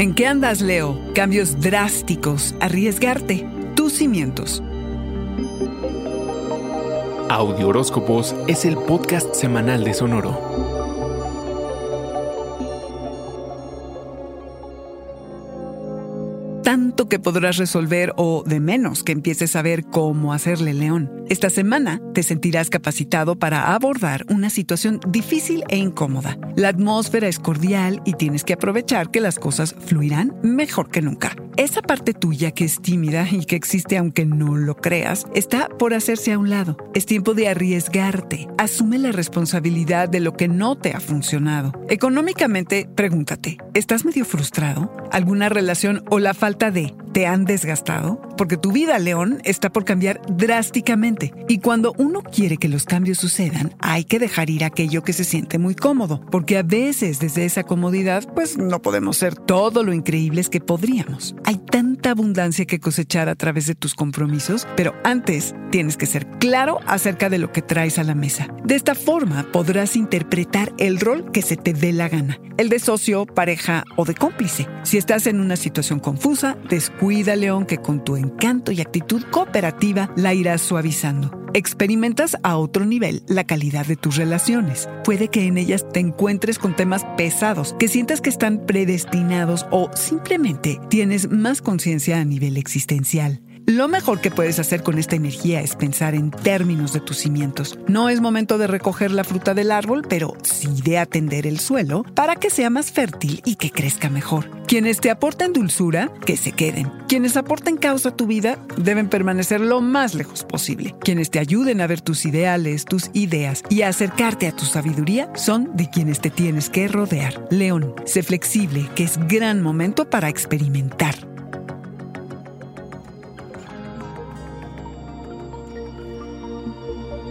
¿En qué andas, Leo? Cambios drásticos, arriesgarte, tus cimientos. Audio Horóscopos es el podcast semanal de Sonoro. Tanto que podrás resolver o de menos que empieces a ver cómo hacerle león. Esta semana te sentirás capacitado para abordar una situación difícil e incómoda. La atmósfera es cordial y tienes que aprovechar que las cosas fluirán mejor que nunca. Esa parte tuya que es tímida y que existe aunque no lo creas, está por hacerse a un lado. Es tiempo de arriesgarte. Asume la responsabilidad de lo que no te ha funcionado. Económicamente, pregúntate, ¿estás medio frustrado? ¿Alguna relación o la falta de ¿te han desgastado? Porque tu vida, León, está por cambiar drásticamente. Y cuando uno quiere que los cambios sucedan, hay que dejar ir aquello que se siente muy cómodo. Porque a veces desde esa comodidad, pues no podemos ser todo lo increíbles que podríamos. Hay abundancia que cosechar a través de tus compromisos, pero antes tienes que ser claro acerca de lo que traes a la mesa. De esta forma podrás interpretar el rol que se te dé la gana, el de socio, pareja o de cómplice. Si estás en una situación confusa, descuida, León, que con tu encanto y actitud cooperativa la irás suavizando. Experimentas a otro nivel la calidad de tus relaciones. Puede que en ellas te encuentres con temas pesados, que sientas que están predestinados o simplemente tienes más conciencia a nivel existencial. Lo mejor que puedes hacer con esta energía es pensar en términos de tus cimientos. No es momento de recoger la fruta del árbol, pero sí de atender el suelo para que sea más fértil y que crezca mejor. Quienes te aporten dulzura, que se queden. Quienes aporten causa a tu vida, deben permanecer lo más lejos posible. Quienes te ayuden a ver tus ideales, tus ideas y a acercarte a tu sabiduría, son de quienes te tienes que rodear. León, sé flexible, que es gran momento para experimentar.